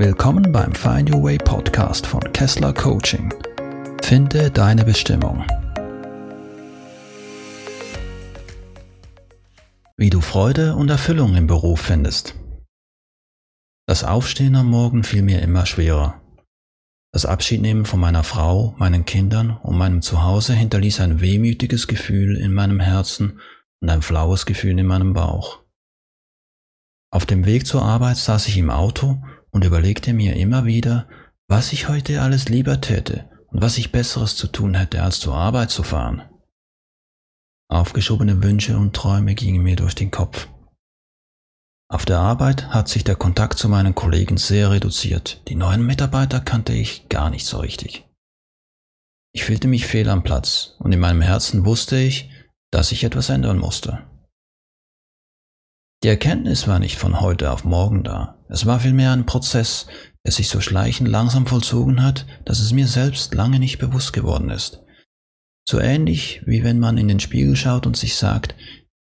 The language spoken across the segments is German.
Willkommen beim Find Your Way Podcast von Kessler Coaching. Finde deine Bestimmung. Wie du Freude und Erfüllung im Beruf findest. Das Aufstehen am Morgen fiel mir immer schwerer. Das Abschiednehmen von meiner Frau, meinen Kindern und meinem Zuhause hinterließ ein wehmütiges Gefühl in meinem Herzen und ein flaues Gefühl in meinem Bauch. Auf dem Weg zur Arbeit saß ich im Auto und überlegte mir immer wieder, was ich heute alles lieber täte und was ich Besseres zu tun hätte, als zur Arbeit zu fahren. Aufgeschobene Wünsche und Träume gingen mir durch den Kopf. Auf der Arbeit hat sich der Kontakt zu meinen Kollegen sehr reduziert. Die neuen Mitarbeiter kannte ich gar nicht so richtig. Ich fühlte mich fehl am Platz und in meinem Herzen wusste ich, dass ich etwas ändern musste. Die Erkenntnis war nicht von heute auf morgen da. Es war vielmehr ein Prozess, der sich so schleichend langsam vollzogen hat, dass es mir selbst lange nicht bewusst geworden ist. So ähnlich wie wenn man in den Spiegel schaut und sich sagt,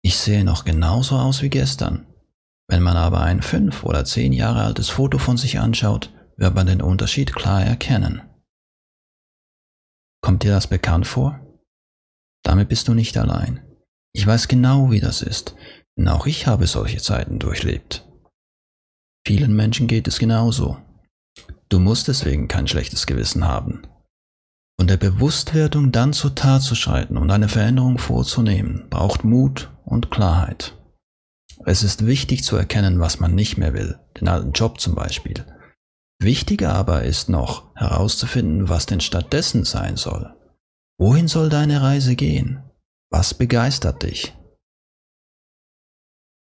ich sehe noch genauso aus wie gestern. Wenn man aber ein fünf oder zehn Jahre altes Foto von sich anschaut, wird man den Unterschied klar erkennen. Kommt dir das bekannt vor? Damit bist du nicht allein. Ich weiß genau, wie das ist, denn auch ich habe solche Zeiten durchlebt. Vielen Menschen geht es genauso. Du musst deswegen kein schlechtes Gewissen haben. Von der Bewusstwerdung dann zur Tat zu schreiten und eine Veränderung vorzunehmen, braucht Mut und Klarheit. Es ist wichtig zu erkennen, was man nicht mehr will, den alten Job zum Beispiel. Wichtiger aber ist noch herauszufinden, was denn stattdessen sein soll. Wohin soll deine Reise gehen? Was begeistert dich?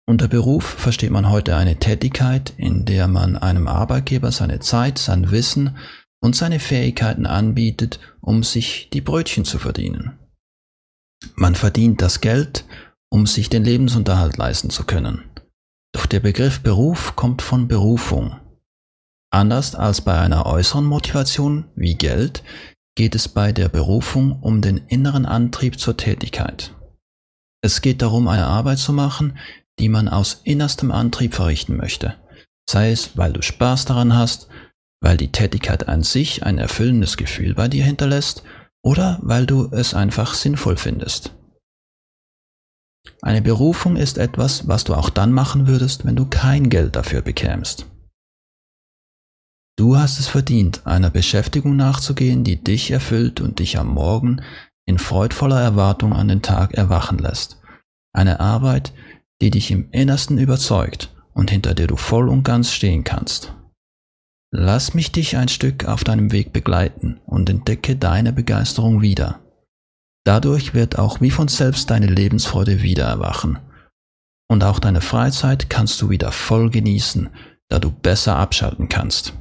Unter Beruf versteht man heute eine Tätigkeit, in der man einem Arbeitgeber seine Zeit, sein Wissen und seine Fähigkeiten anbietet, um sich die Brötchen zu verdienen. Man verdient das Geld, um sich den Lebensunterhalt leisten zu können. Doch der Begriff Beruf kommt von Berufung. Anders als bei einer äußeren Motivation wie Geld geht es bei der Berufung um den inneren Antrieb zur Tätigkeit. Es geht darum, eine Arbeit zu machen, die man aus innerstem Antrieb verrichten möchte, sei es, weil du Spaß daran hast, weil die Tätigkeit an sich ein erfüllendes Gefühl bei dir hinterlässt oder weil du es einfach sinnvoll findest. Eine Berufung ist etwas, was du auch dann machen würdest, wenn du kein Geld dafür bekämst. Du hast es verdient, einer Beschäftigung nachzugehen, die dich erfüllt und dich am Morgen in freudvoller Erwartung an den Tag erwachen lässt. Eine Arbeit, die dich im Innersten überzeugt und hinter der du voll und ganz stehen kannst. Lass mich dich ein Stück auf deinem Weg begleiten und entdecke deine Begeisterung wieder. Dadurch wird auch wie von selbst deine Lebensfreude wieder erwachen. Und auch deine Freizeit kannst du wieder voll genießen, da du besser abschalten kannst.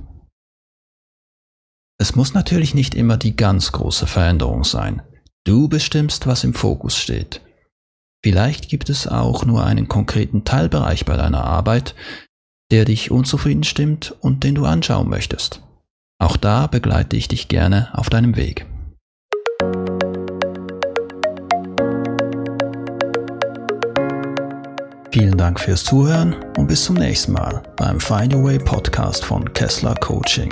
Es muss natürlich nicht immer die ganz große Veränderung sein. Du bestimmst, was im Fokus steht. Vielleicht gibt es auch nur einen konkreten Teilbereich bei deiner Arbeit, der dich unzufrieden stimmt und den du anschauen möchtest. Auch da begleite ich dich gerne auf deinem Weg. Vielen Dank fürs Zuhören und bis zum nächsten Mal beim Find Your Way Podcast von Kessler Coaching.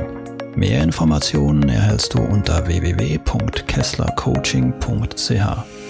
Mehr Informationen erhältst du unter www.kesslercoaching.ch.